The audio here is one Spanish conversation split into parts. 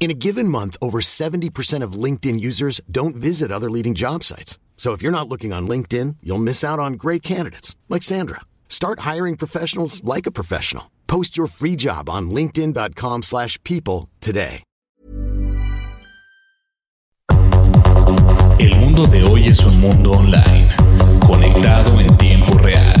In a given month, over 70% of LinkedIn users don't visit other leading job sites. So if you're not looking on LinkedIn, you'll miss out on great candidates like Sandra. Start hiring professionals like a professional. Post your free job on linkedin.com/people today. El mundo de hoy es un mundo online, conectado en tiempo real.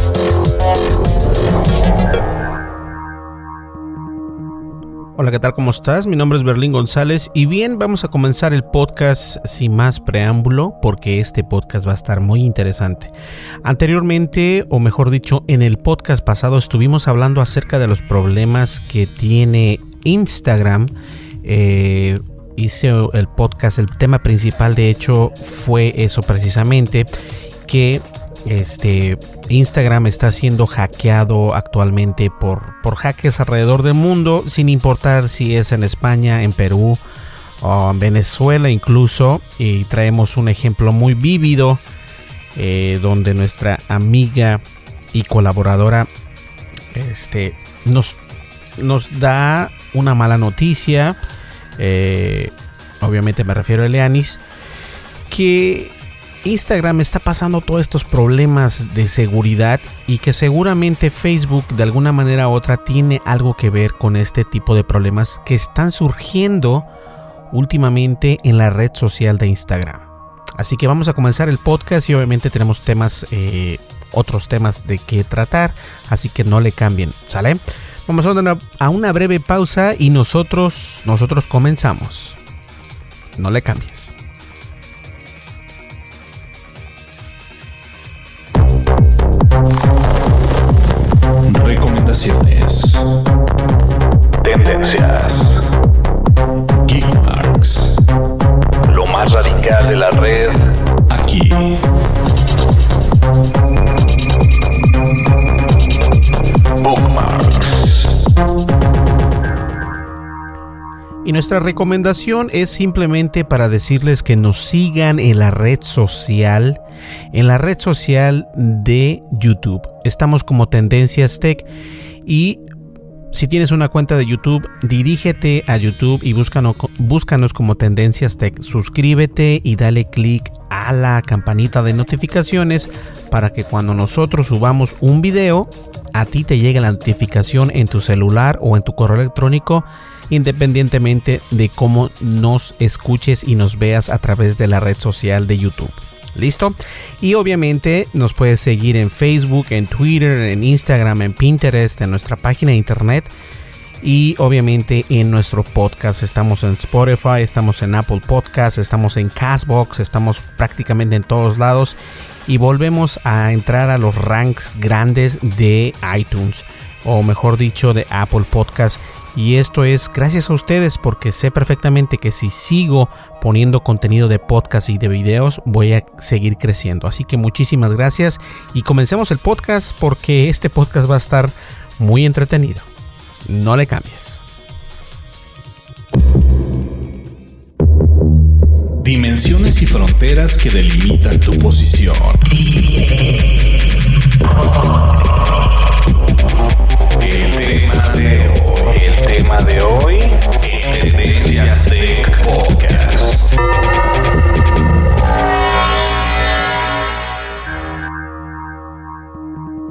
Hola, ¿qué tal? ¿Cómo estás? Mi nombre es Berlín González y bien, vamos a comenzar el podcast sin más preámbulo porque este podcast va a estar muy interesante. Anteriormente, o mejor dicho, en el podcast pasado estuvimos hablando acerca de los problemas que tiene Instagram. Eh, hice el podcast, el tema principal de hecho fue eso precisamente, que este Instagram está siendo hackeado actualmente por, por hackers alrededor del mundo, sin importar si es en España, en Perú o en Venezuela incluso. Y traemos un ejemplo muy vívido eh, donde nuestra amiga y colaboradora este, nos, nos da una mala noticia. Eh, obviamente me refiero a Eleanis. Que Instagram está pasando todos estos problemas de seguridad y que seguramente Facebook de alguna manera u otra tiene algo que ver con este tipo de problemas que están surgiendo últimamente en la red social de Instagram. Así que vamos a comenzar el podcast y obviamente tenemos temas, eh, otros temas de que tratar, así que no le cambien, ¿sale? Vamos a una, a una breve pausa y nosotros, nosotros comenzamos. No le cambies. Nuestra recomendación es simplemente para decirles que nos sigan en la red social, en la red social de YouTube. Estamos como Tendencias Tech y si tienes una cuenta de YouTube, dirígete a YouTube y búscanos, búscanos como Tendencias Tech. Suscríbete y dale click a la campanita de notificaciones para que cuando nosotros subamos un video, a ti te llegue la notificación en tu celular o en tu correo electrónico independientemente de cómo nos escuches y nos veas a través de la red social de YouTube. ¿Listo? Y obviamente nos puedes seguir en Facebook, en Twitter, en Instagram, en Pinterest, en nuestra página de internet. Y obviamente en nuestro podcast estamos en Spotify, estamos en Apple Podcast, estamos en Castbox, estamos prácticamente en todos lados. Y volvemos a entrar a los ranks grandes de iTunes, o mejor dicho, de Apple Podcast Y esto es gracias a ustedes porque sé perfectamente que si sigo poniendo contenido de podcast y de videos voy a seguir creciendo. Así que muchísimas gracias y comencemos el podcast porque este podcast va a estar muy entretenido. No le cambies. Dimensiones y fronteras que delimitan tu posición. El tema de tema de hoy en Tendencias Tech Podcast.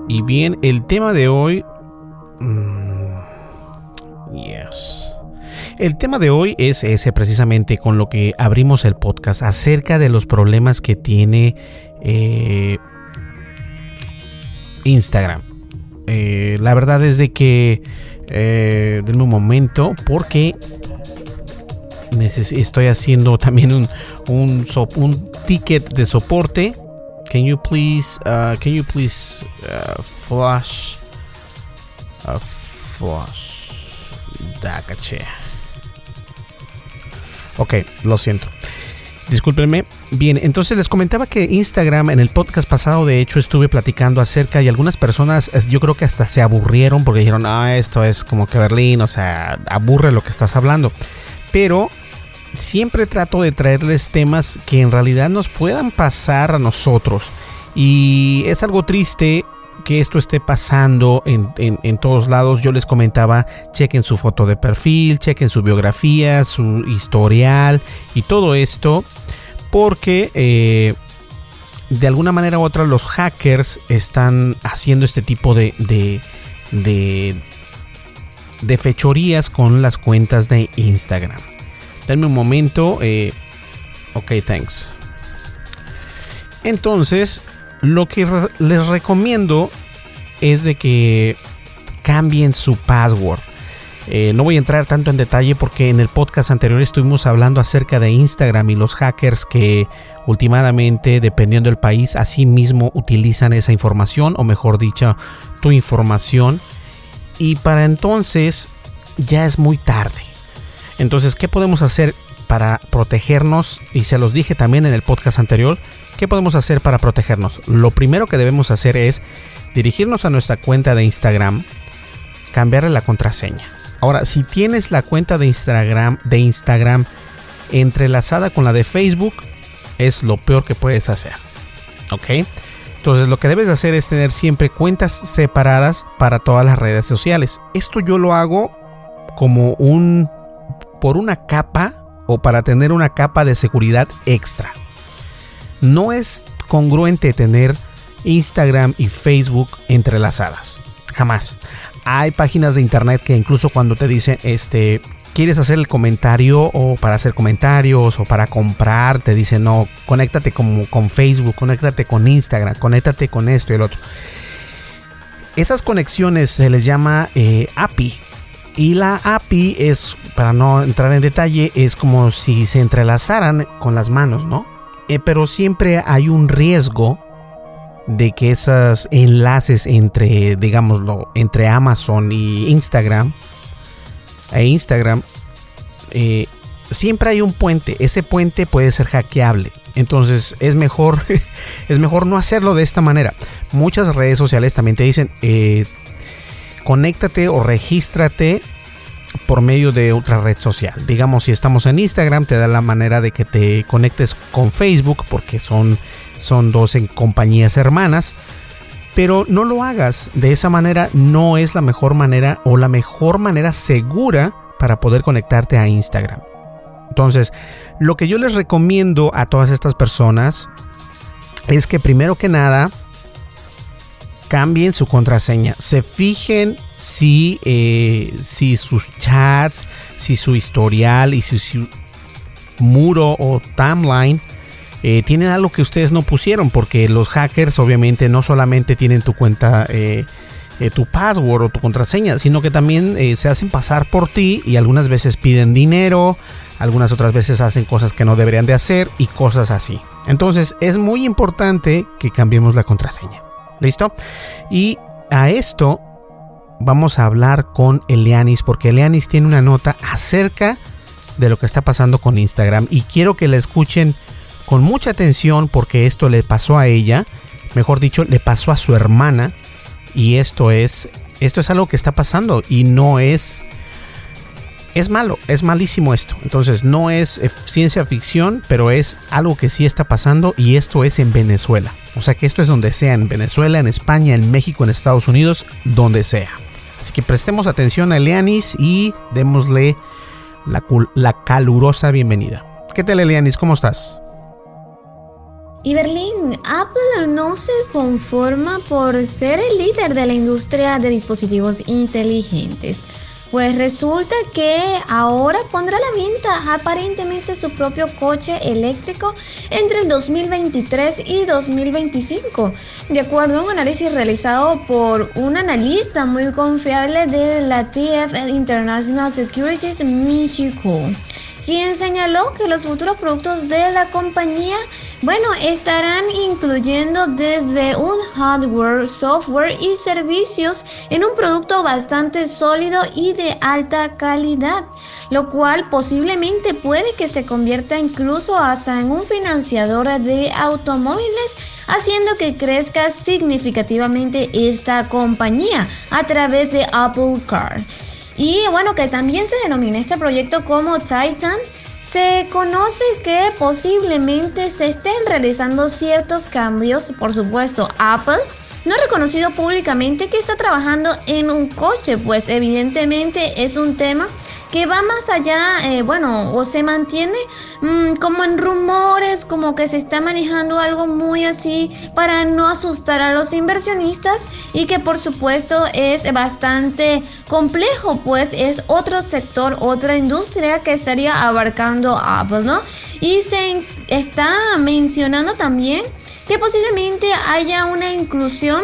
Y bien, el tema de hoy... mm, yes. El tema de hoy es ese precisamente con lo que abrimos el podcast acerca de los problemas que tiene eh, Instagram. Eh, la verdad es de que eh, denme un momento porque estoy haciendo también un, un, un ticket de soporte. Can you please, uh, can you please uh, flash, uh, flash, da caché. Ok, lo siento. Discúlpenme. Bien, entonces les comentaba que Instagram en el podcast pasado, de hecho, estuve platicando acerca y algunas personas, yo creo que hasta se aburrieron porque dijeron, ah, esto es como que Berlín, o sea, aburre lo que estás hablando. Pero siempre trato de traerles temas que en realidad nos puedan pasar a nosotros. Y es algo triste que esto esté pasando en, en- todos lados. Yo les comentaba, chequen su foto de perfil, chequen su biografía, su historial y todo esto. Porque eh, de alguna manera u otra los hackers están haciendo este tipo de, de, de, de fechorías con las cuentas de Instagram. Denme un momento. eh, ok, thanks. Entonces, lo que les recomiendo es de que cambien su password. Eh, no voy a entrar tanto en detalle porque en el podcast anterior estuvimos hablando acerca de Instagram y los hackers que últimamente, dependiendo del país, así mismo utilizan esa información o mejor dicho, tu información. Y para entonces ya es muy tarde. Entonces, ¿qué podemos hacer para protegernos? Y se los dije también en el podcast anterior. ¿Qué podemos hacer para protegernos? Lo primero que debemos hacer es dirigirnos a nuestra cuenta de Instagram, cambiarle la contraseña. Ahora, si tienes la cuenta de Instagram, de Instagram entrelazada con la de Facebook, es lo peor que puedes hacer. ¿Ok? Entonces lo que debes de hacer es tener siempre cuentas separadas para todas las redes sociales. Esto yo lo hago como un por una capa o para tener una capa de seguridad extra. No es congruente tener Instagram y Facebook entrelazadas. Jamás. Hay páginas de internet que incluso cuando te dicen, este, quieres hacer el comentario o para hacer comentarios o para comprar, te dicen, no, conéctate como con Facebook, conéctate con Instagram, conéctate con esto y el otro. Esas conexiones se les llama eh, API. Y la API es, para no entrar en detalle, es como si se entrelazaran con las manos, ¿no? Eh, pero siempre hay un riesgo de que esos enlaces entre, digámoslo, entre Amazon y Instagram, e Instagram, eh, siempre hay un puente. Ese puente puede ser hackeable. Entonces es mejor, es mejor no hacerlo de esta manera. Muchas redes sociales también te dicen, eh, conéctate o regístrate por medio de otra red social. Digamos, si estamos en Instagram, te da la manera de que te conectes con Facebook porque son, son dos en compañías hermanas. Pero no lo hagas. De esa manera no es la mejor manera o la mejor manera segura para poder conectarte a Instagram. Entonces, lo que yo les recomiendo a todas estas personas es que primero que nada cambien su contraseña. Se fijen si, eh, si sus chats, si su historial y si su muro o timeline eh, tienen algo que ustedes no pusieron. Porque los hackers obviamente no solamente tienen tu cuenta, eh, tu password o tu contraseña, sino que también se hacen pasar por ti y algunas veces piden dinero. Algunas otras veces hacen cosas que no deberían de hacer y cosas así. Entonces es muy importante que cambiemos la contraseña. ¿Listo? Y a esto vamos a hablar con Elianis porque Elianis tiene una nota acerca de lo que está pasando con Instagram. Y quiero que la escuchen con mucha atención porque esto le pasó a ella, mejor dicho, le pasó a su hermana. Y esto es esto es algo que está pasando y no es es malo, es malísimo esto. Entonces no es eh, ciencia ficción, pero es algo que sí está pasando y esto es en Venezuela. O sea que esto es donde sea, en Venezuela, en España, en México, en Estados Unidos, donde sea. Así que prestemos atención a Elianis y démosle la, la calurosa bienvenida. ¿Qué tal Elianis? ¿Cómo estás? Y Berlín, Apple no se conforma por ser el líder de la industria de dispositivos inteligentes. Pues resulta que ahora pondrá a la venta aparentemente su propio coche eléctrico entre el 2023 y 2025, de acuerdo a un análisis realizado por un analista muy confiable de la TF International Securities, Michiko quien señaló que los futuros productos de la compañía, bueno, estarán incluyendo desde un hardware, software y servicios en un producto bastante sólido y de alta calidad, lo cual posiblemente puede que se convierta incluso hasta en un financiador de automóviles haciendo que crezca significativamente esta compañía a través de Apple Car. Y bueno, que también se denomina este proyecto como Titan. Se conoce que posiblemente se estén realizando ciertos cambios, por supuesto, Apple no ha reconocido públicamente que está trabajando en un coche, pues evidentemente es un tema que va más allá, eh, bueno, o se mantiene mm, como en rumores, como que se está manejando algo muy así para no asustar a los inversionistas y que por supuesto es bastante complejo, pues es otro sector, otra industria que estaría abarcando Apple, ¿no? Y se está mencionando también que posiblemente haya una inclusión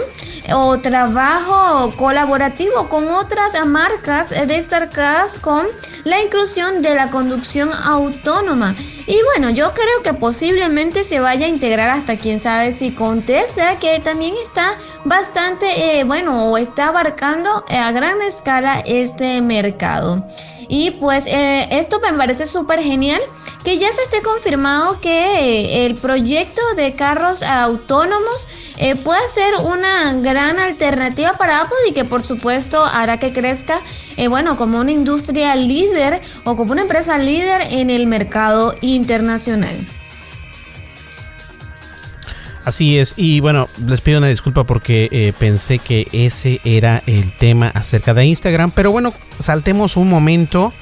o trabajo colaborativo con otras marcas destacadas con la inclusión de la conducción autónoma. Y bueno, yo creo que posiblemente se vaya a integrar hasta quién sabe si con Tesla, que también está bastante, eh, bueno, o está abarcando a gran escala este mercado. Y pues eh, esto me parece súper genial que ya se esté confirmado que el proyecto de carros autónomos eh, puede ser una gran alternativa para Apple y que por supuesto hará que crezca, eh, bueno, como una industria líder o como una empresa líder en el mercado internacional. Así es, y bueno, les pido una disculpa porque eh, pensé que ese era el tema acerca de Instagram, pero bueno, saltemos un momento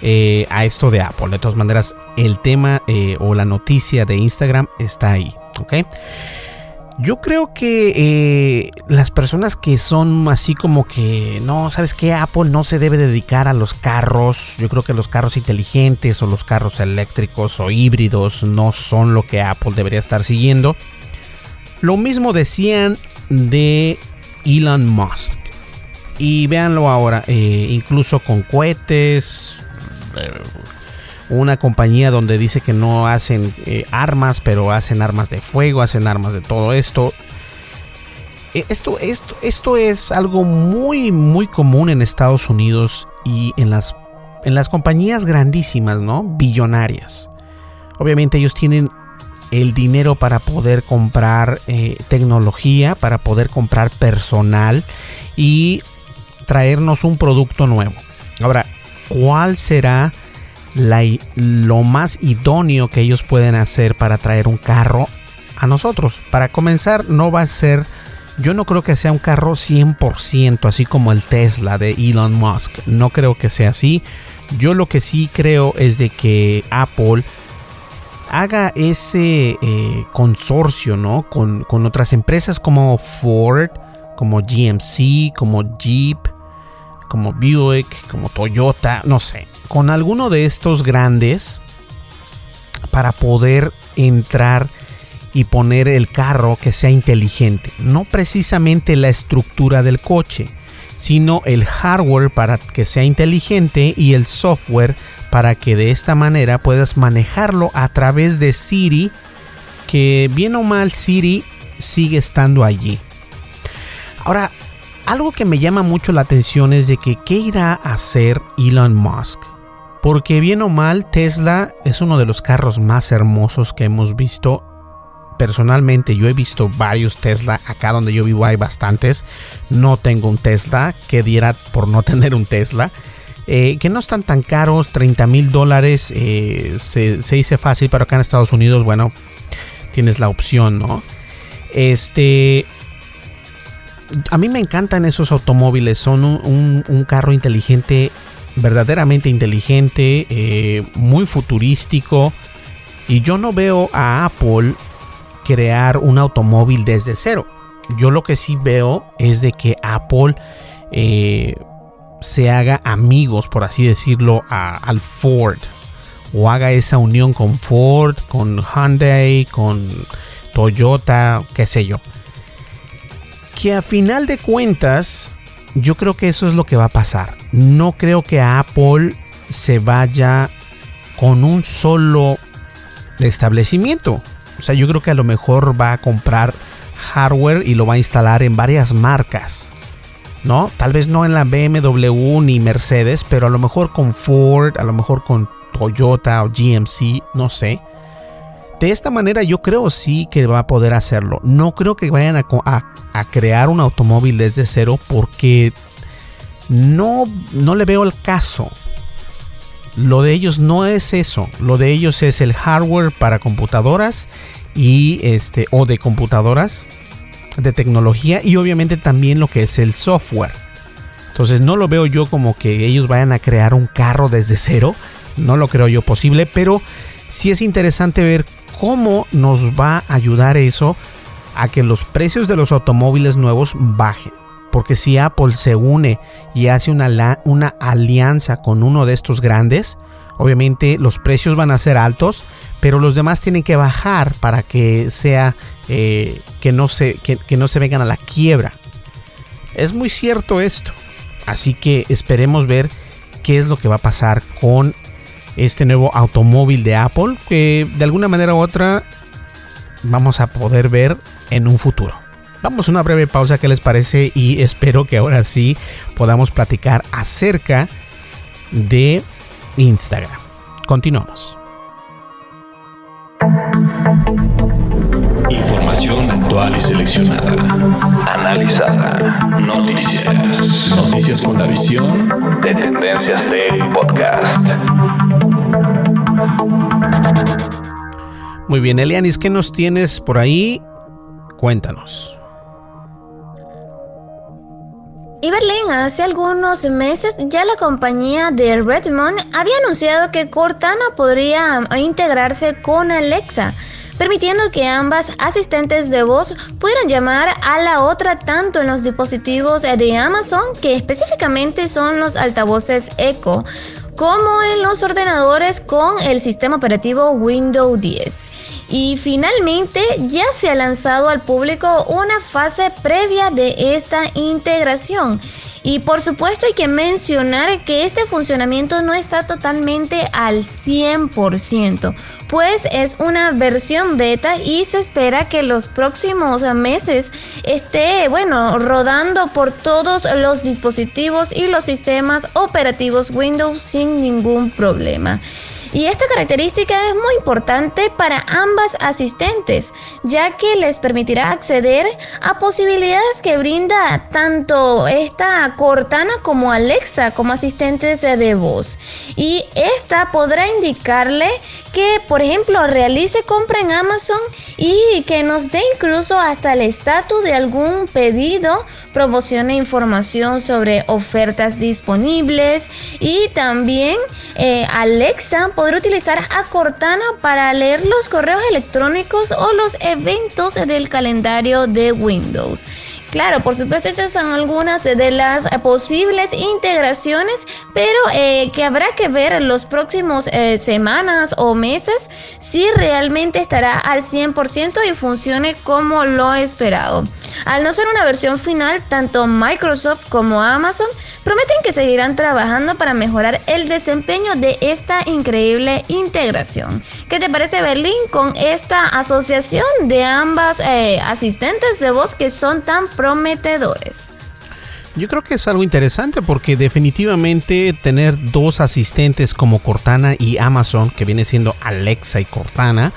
eh, a esto de Apple. De todas maneras, el tema eh, o la noticia de Instagram está ahí, ¿ok? Yo creo que las personas que son así como que, no, ¿sabes qué? Apple no se debe dedicar a los carros. Yo creo que los carros inteligentes o los carros eléctricos o híbridos no son lo que Apple debería estar siguiendo. Lo mismo decían de Elon Musk. Y véanlo ahora, eh, incluso con cohetes, eh, una compañía donde dice que no hacen eh, armas, pero hacen armas de fuego, hacen armas de todo esto. Esto, esto, esto es algo muy, muy común en Estados Unidos y en las, en las compañías grandísimas, ¿no? Billonarias. Obviamente ellos tienen el dinero para poder comprar eh, tecnología, para poder comprar personal y traernos un producto nuevo. Ahora, ¿cuál será lo más idóneo que ellos pueden hacer para traer un carro a nosotros? Para comenzar, no va a ser, yo no creo que sea un carro 100%, así como el Tesla de Elon Musk. No creo que sea así. Yo lo que sí creo es de que Apple haga ese eh, consorcio, ¿no? Con, otras empresas como Ford, como GMC, como Jeep, como Buick, como Toyota, no sé, con alguno de estos grandes para poder entrar y poner el carro que sea inteligente. No precisamente la estructura del coche, sino el hardware para que sea inteligente y el software para que de esta manera puedas manejarlo a través de Siri, que bien o mal Siri sigue estando allí. Ahora, algo que me llama mucho la atención es de que qué irá a hacer Elon Musk. Porque bien o mal, Tesla es uno de los carros más hermosos que hemos visto. Personalmente yo he visto varios Tesla. Acá donde yo vivo hay bastantes. No tengo un Tesla. Que diera por no tener un Tesla. Eh, que no están tan caros. 30 mil dólares. Eh, se, se dice fácil. Pero acá en Estados Unidos, bueno, tienes la opción, ¿no? Este a mí me encantan esos automóviles. Son un, carro inteligente, verdaderamente inteligente, eh, muy futurístico. Y yo no veo a Apple crear un automóvil desde cero. Yo lo que sí veo es de que Apple se haga amigos, por así decirlo, al Ford. O haga esa unión con Ford, con Hyundai, con Toyota, qué sé yo que a final de cuentas, yo creo que eso es lo que va a pasar. No creo que Apple se vaya con un solo establecimiento. O sea, yo creo que a lo mejor va a comprar hardware y lo va a instalar en varias marcas. ¿No? Tal vez no en la BMW ni Mercedes, pero a lo mejor con Ford, a lo mejor con Toyota o GMC, no sé de esta manera yo creo sí que va a poder hacerlo. No creo que vayan a, crear un automóvil desde cero porque no, no le veo el caso. Lo de ellos no es eso. Lo de ellos es el hardware para computadoras y este o de computadoras de tecnología y obviamente también lo que es el software. Entonces no lo veo yo como que ellos vayan a crear un carro desde cero. No lo creo yo posible, pero sí es interesante ver cómo nos va a ayudar eso a que los precios de los automóviles nuevos bajen. Porque si Apple se une y hace una, una alianza con uno de estos grandes, obviamente los precios van a ser altos, pero los demás tienen que bajar para que sea eh, que, no se, que no se vengan a la quiebra. Es muy cierto esto. Así que esperemos ver qué es lo que va a pasar con este nuevo automóvil de Apple que de alguna manera u otra vamos a poder ver en un futuro. Vamos a una breve pausa, ¿qué les parece? Y espero que ahora sí podamos platicar acerca de Instagram. Continuamos. Información actual y seleccionada. Analizada. Noticias. Noticias con la visión de Tendencias Tech Podcast. Muy bien, Elianis, ¿qué nos tienes por ahí? Cuéntanos. Y Berlín, hace algunos meses ya la compañía de Redmond había anunciado que Cortana podría integrarse con Alexa, permitiendo que ambas asistentes de voz pudieran llamar a la otra tanto en los dispositivos de Amazon, que específicamente son los altavoces Echo, como en los ordenadores con el sistema operativo Windows 10. Y finalmente ya se ha lanzado al público una fase previa de esta integración. Y por supuesto hay que mencionar que este funcionamiento no está totalmente al 100%, pues es una versión beta y se espera que los próximos meses esté, bueno, rodando por todos los dispositivos y los sistemas operativos Windows sin ningún problema. Y esta característica es muy importante para ambas asistentes, ya que les permitirá acceder a posibilidades que brinda tanto esta Cortana como Alexa como asistentes de voz. Y esta podrá indicarle que, por ejemplo, realice compra en Amazon y que nos dé incluso hasta el estatus de algún pedido, promocione información sobre ofertas disponibles y también eh, Alexa utilizar a Cortana para leer los correos electrónicos o los eventos del calendario de Windows. Claro, por supuesto, estas son algunas de las posibles integraciones, pero eh, que habrá que ver en los próximos eh, semanas o meses si realmente estará al 100% y funcione como lo esperado. Al no ser una versión final, tanto Microsoft como Amazon prometen que seguirán trabajando para mejorar el desempeño de esta increíble integración. ¿Qué te parece Berlín con esta asociación de ambas eh, asistentes de voz que son tan prometedores. Yo creo que es algo interesante porque definitivamente tener dos asistentes como Cortana y Amazon, que viene siendo Alexa y Cortana,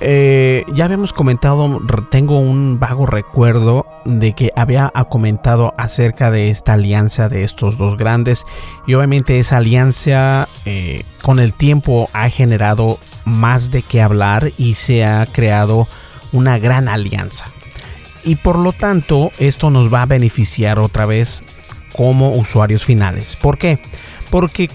eh, ya habíamos comentado, tengo un vago recuerdo de que había comentado acerca de esta alianza de estos dos grandes y obviamente esa alianza eh, con el tiempo ha generado más de qué hablar y se ha creado una gran alianza y por lo tanto esto nos va a beneficiar otra vez como usuarios finales. ¿Por qué?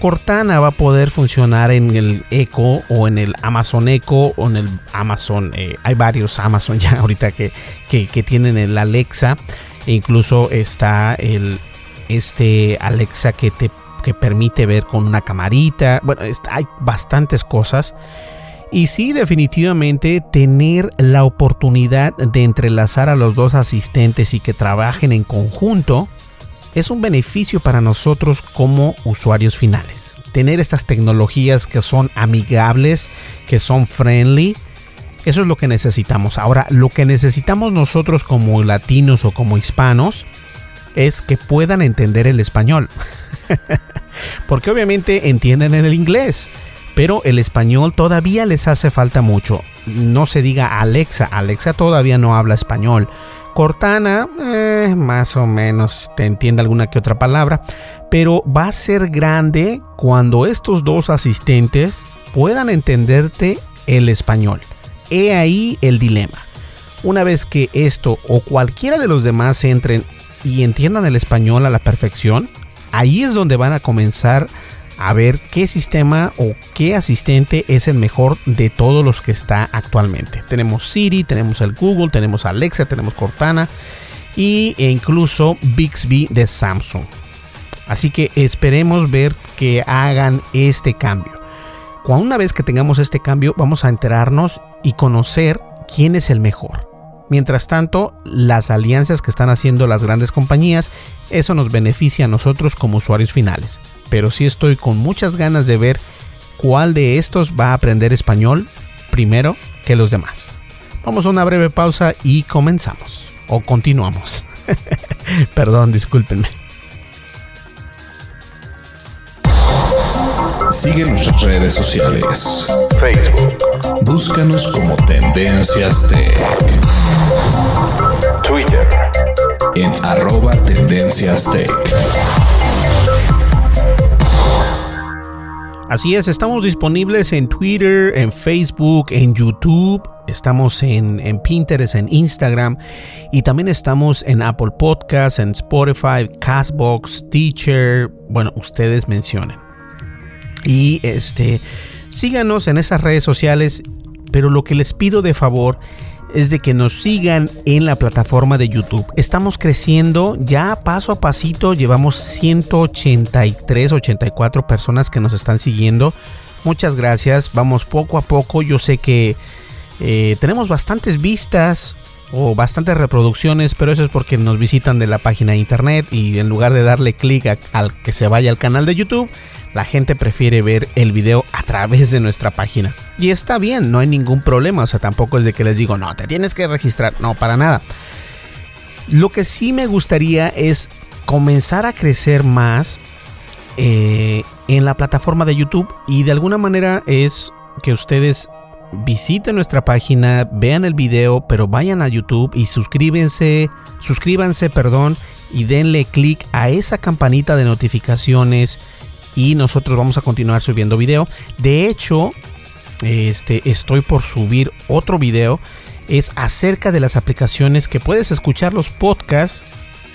Cortana va a poder funcionar en el Echo o en el Amazon Echo o en el Amazon. Eh, hay varios Amazon ya ahorita que, que, tienen el Alexa. E incluso está el este Alexa que te que permite ver con una camarita. Bueno, hay bastantes cosas. Y sí, definitivamente tener la oportunidad de entrelazar a los dos asistentes y que trabajen en conjunto es un beneficio para nosotros como usuarios finales. Tener estas tecnologías que son amigables, que son friendly, eso es lo que necesitamos. Ahora, lo que necesitamos nosotros como latinos o como hispanos es que puedan entender el español. Porque obviamente entienden el inglés pero el español todavía les hace falta mucho. No se diga Alexa, Alexa todavía no habla español. Cortana, eh, más o menos te entiende alguna que otra palabra, pero va a ser grande cuando estos dos asistentes puedan entenderte el español. He ahí el dilema. Una vez que esto o cualquiera de los demás entren y entiendan el español a la perfección, ahí es donde van a comenzar a ver qué sistema o qué asistente es el mejor de todos los que está actualmente. Tenemos Siri, tenemos el Google, tenemos Alexa, tenemos Cortana y, e incluso Bixby de Samsung. Así que esperemos ver que hagan este cambio. Una vez que tengamos este cambio, vamos a enterarnos y conocer quién es el mejor. Mientras tanto, las alianzas que están haciendo las grandes compañías, eso nos beneficia a nosotros como usuarios finales pero sí estoy con muchas ganas de ver cuál de estos va a aprender español primero que los demás. Vamos a una breve pausa y comenzamos. O continuamos. Perdón, discúlpenme. Sigue nuestras redes sociales. Facebook. Búscanos como Tendencias Tech. Twitter. En arroba Tendencias Tech. Así es, estamos disponibles en Twitter, en Facebook, en YouTube, estamos en, Pinterest, en Instagram y también estamos en Apple Podcasts, en Spotify, Castbox, Teacher, bueno, ustedes mencionen. Y este, síganos en esas redes sociales, pero lo que les pido de favor de que nos sigan en la plataforma de YouTube. Estamos creciendo ya paso a pasito, llevamos 183, 84 personas que nos están siguiendo. Muchas gracias, vamos poco a poco. Yo sé que eh, tenemos bastantes vistas o bastantes reproducciones, pero eso es porque nos visitan de la página de internet y en lugar de darle clic al que se vaya al canal de YouTube, la gente prefiere ver el video a través de nuestra página. Y está bien, no hay ningún problema. O sea, tampoco es de que les digo, no, te tienes que registrar. No, para nada. Lo que sí me gustaría es comenzar a crecer más eh, en la plataforma de YouTube. Y de alguna manera es que ustedes visiten nuestra página, vean el video, pero vayan a YouTube y suscríbanse, suscríbanse, perdón, y denle clic a esa campanita de notificaciones y nosotros vamos a continuar subiendo video. De hecho, este, estoy por subir otro video. Es acerca de las aplicaciones que puedes escuchar los podcasts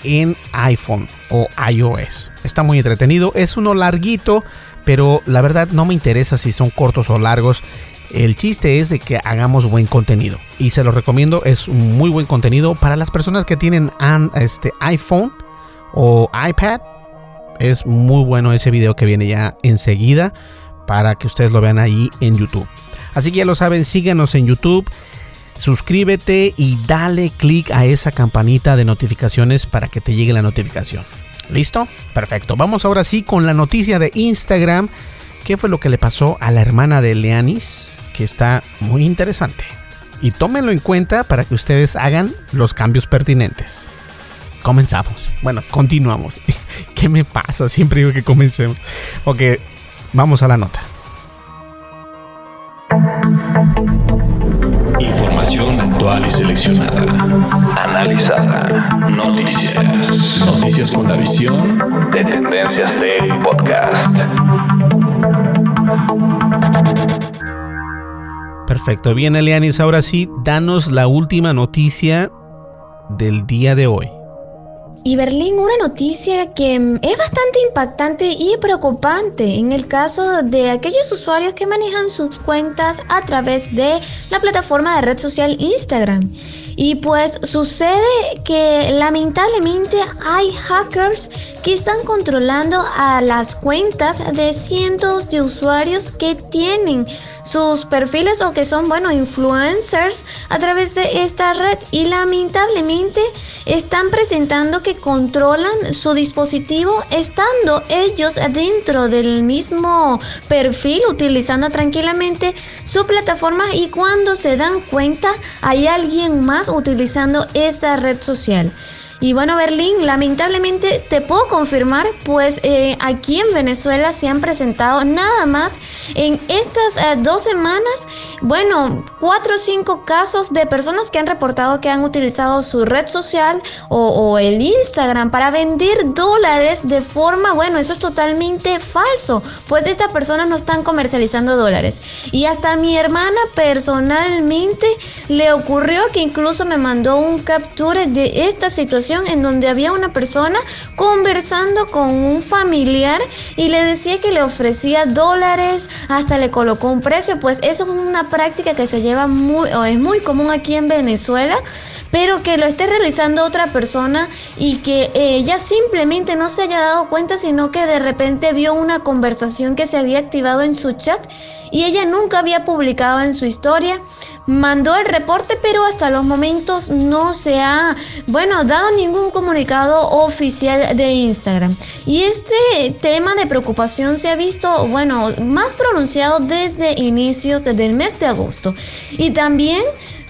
en iPhone o iOS. Está muy entretenido. Es uno larguito, pero la verdad no me interesa si son cortos o largos. El chiste es de que hagamos buen contenido y se lo recomiendo. Es muy buen contenido para las personas que tienen este iPhone o iPad es muy bueno ese video que viene ya enseguida para que ustedes lo vean ahí en YouTube. Así que ya lo saben, síganos en YouTube, suscríbete y dale click a esa campanita de notificaciones para que te llegue la notificación. ¿Listo? Perfecto. Vamos ahora sí con la noticia de Instagram. ¿Qué fue lo que le pasó a la hermana de Leanis? Que está muy interesante. Y tómenlo en cuenta para que ustedes hagan los cambios pertinentes. comenzamos. Bueno, continuamos. ¿Qué me pasa? Siempre digo que comencemos. Ok, vamos a la nota. Información actual y seleccionada. Analizada. Noticias. Noticias con la visión de Tendencias Tech Podcast. Perfecto. Bien, Elianis, ahora sí, danos la última noticia del día de hoy. Y Berlín, una noticia que es bastante impactante y preocupante en el caso de aquellos usuarios que manejan sus cuentas a través de la plataforma de red social Instagram. Y pues sucede que lamentablemente hay hackers que están controlando a las cuentas de cientos de usuarios que tienen sus perfiles o que son, bueno, influencers a través de esta red. Y lamentablemente están presentando que controlan su dispositivo estando ellos dentro del mismo perfil, utilizando tranquilamente su plataforma y cuando se dan cuenta hay alguien más utilizando esta red social. Y bueno, Berlín, lamentablemente te puedo confirmar, pues eh, aquí en Venezuela se han presentado nada más en estas eh, dos semanas, bueno, cuatro o cinco casos de personas que han reportado que han utilizado su red social o, o el Instagram para vender dólares de forma, bueno, eso es totalmente falso, pues estas personas no están comercializando dólares. Y hasta mi hermana personalmente le ocurrió que incluso me mandó un capture de esta situación en donde había una persona conversando con un familiar y le decía que le ofrecía dólares, hasta le colocó un precio, pues eso es una práctica que se lleva muy, o es muy común aquí en Venezuela pero que lo esté realizando otra persona y que ella simplemente no se haya dado cuenta, sino que de repente vio una conversación que se había activado en su chat y ella nunca había publicado en su historia. Mandó el reporte, pero hasta los momentos no se ha, bueno, dado ningún comunicado oficial de Instagram. Y este tema de preocupación se ha visto, bueno, más pronunciado desde inicios del mes de agosto. Y también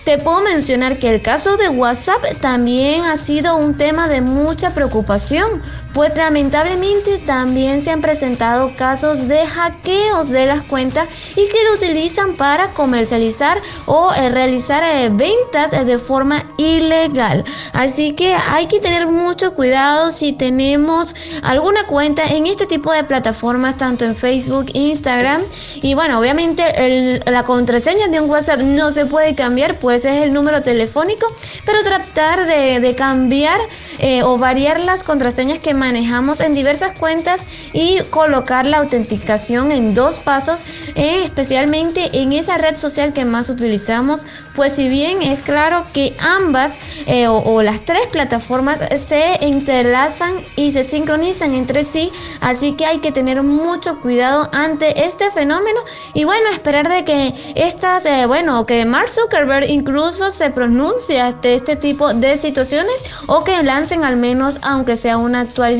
te puedo mencionar que el caso de WhatsApp también ha sido un tema de mucha preocupación, pues lamentablemente también se han presentado casos de hackeos de las cuentas y que lo utilizan para comercializar o eh, realizar eh, ventas de forma ilegal. Así que hay que tener mucho cuidado si tenemos alguna cuenta en este tipo de plataformas, tanto en Facebook, Instagram. Y bueno, obviamente la contraseña de un WhatsApp no se puede cambiar, pues es el número telefónico, pero tratar de, cambiar eh, o variar las contraseñas que manejamos en diversas cuentas y colocar la autenticación en dos pasos, eh, especialmente en esa red social que más utilizamos, pues si bien es claro que ambas eh, o, las tres plataformas se entrelazan y se sincronizan entre sí, así que hay que tener mucho cuidado ante este fenómeno y bueno, esperar de que estas, eh, bueno, que Mark Zuckerberg incluso se pronuncie ante este tipo de situaciones o que lancen al menos aunque sea una actual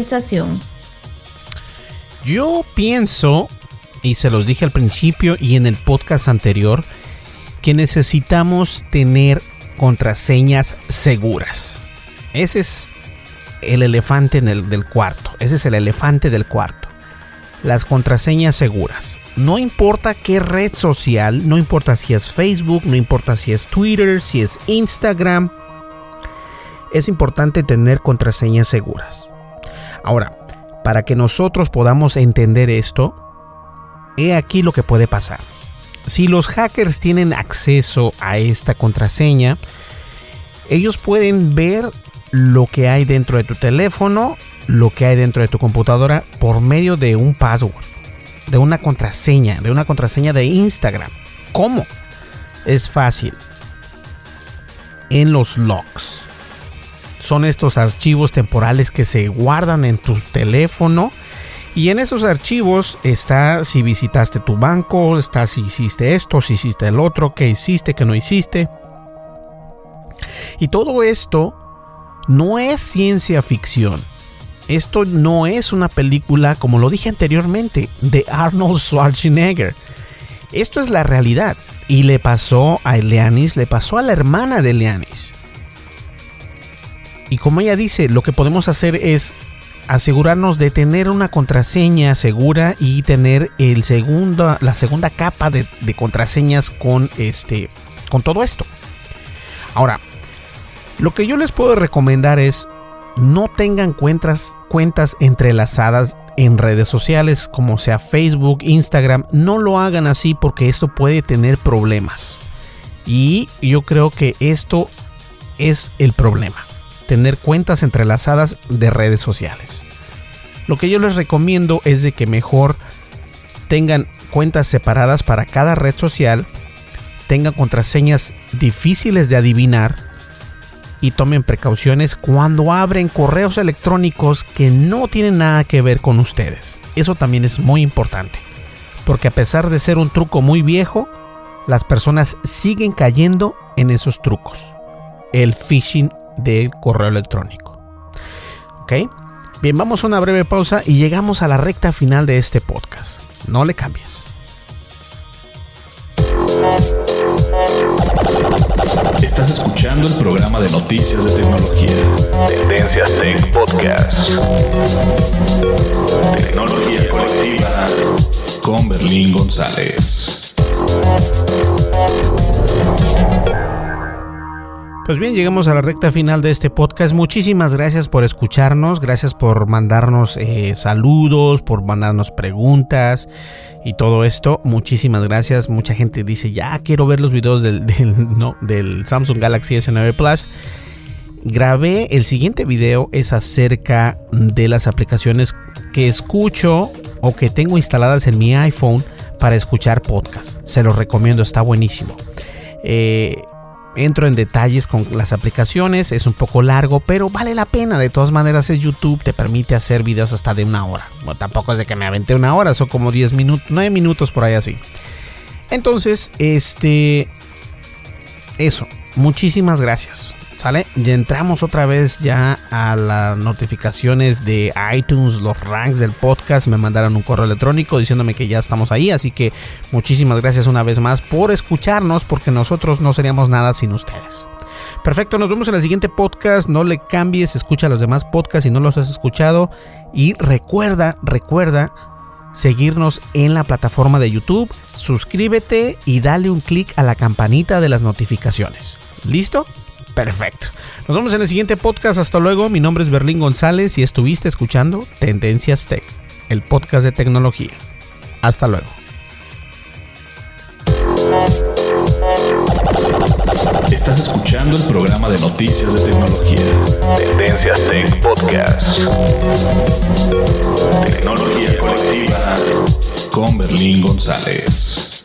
yo pienso, y se los dije al principio y en el podcast anterior, que necesitamos tener contraseñas seguras. Ese es el elefante en el, del cuarto. Ese es el elefante del cuarto. Las contraseñas seguras. No importa qué red social, no importa si es Facebook, no importa si es Twitter, si es Instagram. Es importante tener contraseñas seguras. Ahora, para que nosotros podamos entender esto, he aquí lo que puede pasar. Si los hackers tienen acceso a esta contraseña, ellos pueden ver lo que hay dentro de tu teléfono, lo que hay dentro de tu computadora por medio de un password, de una contraseña, de una contraseña de Instagram. ¿Cómo? Es fácil. En los logs son estos archivos temporales que se guardan en tu teléfono. Y en esos archivos está si visitaste tu banco, está si hiciste esto, si hiciste el otro, qué hiciste, qué no hiciste. Y todo esto no es ciencia ficción. Esto no es una película, como lo dije anteriormente, de Arnold Schwarzenegger. Esto es la realidad. Y le pasó a Eleanis, le pasó a la hermana de Eleanis. Y como ella dice, lo que podemos hacer es asegurarnos de tener una contraseña segura y tener el segundo, la segunda capa de, contraseñas con, este, con todo esto. Ahora, lo que yo les puedo recomendar es no tengan cuentas, cuentas entrelazadas en redes sociales como sea Facebook, Instagram. No lo hagan así porque eso puede tener problemas. Y yo creo que esto es el problema. Tener cuentas entrelazadas de redes sociales. Lo que yo les recomiendo es de que mejor tengan cuentas separadas para cada red social, tengan contraseñas difíciles de adivinar y tomen precauciones cuando abren correos electrónicos que no tienen nada que ver con ustedes. Eso también es muy importante, porque a pesar de ser un truco muy viejo, las personas siguen cayendo en esos trucos. El phishing del correo electrónico. ¿Ok? Bien, vamos a una breve pausa y llegamos a la recta final de este podcast. No le cambies. Estás escuchando el programa de noticias de tecnología. Tendencias Tech Podcast. Tecnología colectiva con Berlín González. Pues bien, llegamos a la recta final de este podcast. Muchísimas gracias por escucharnos, gracias por mandarnos eh, saludos, por mandarnos preguntas y todo esto. Muchísimas gracias. Mucha gente dice, ya quiero ver los videos del, del Samsung Galaxy S9 Plus. Grabé el siguiente video es acerca de las aplicaciones que escucho o que tengo instaladas en mi iPhone para escuchar podcast. Se los recomiendo, está buenísimo. Eh, entro en detalles con las aplicaciones, es un poco largo, pero vale la pena. De todas maneras, es YouTube, te permite hacer videos hasta de una hora. Bueno, tampoco es de que me aventé una hora, son como 10 minutos, 9 minutos por ahí así. Entonces, este. Eso, muchísimas gracias. ¿Sale? Y entramos otra vez ya a las notificaciones de iTunes, los ranks del podcast. Me mandaron un correo electrónico diciéndome que ya estamos ahí. Así que muchísimas gracias una vez más por escucharnos, porque nosotros no seríamos nada sin ustedes. Perfecto, nos vemos en el siguiente podcast. No le cambies, escucha los demás podcasts si no los has escuchado. Y recuerda, recuerda seguirnos en la plataforma de YouTube. Suscríbete y dale un clic a la campanita de las notificaciones. ¿Listo? Perfecto. Nos vemos en el siguiente podcast. Hasta luego. Mi nombre es Berlín González y estuviste escuchando Tendencias Tech, el podcast de tecnología. Hasta luego. Estás escuchando el programa de noticias de tecnología. Tendencias Tech Podcast. Tecnología colectiva con Berlín González.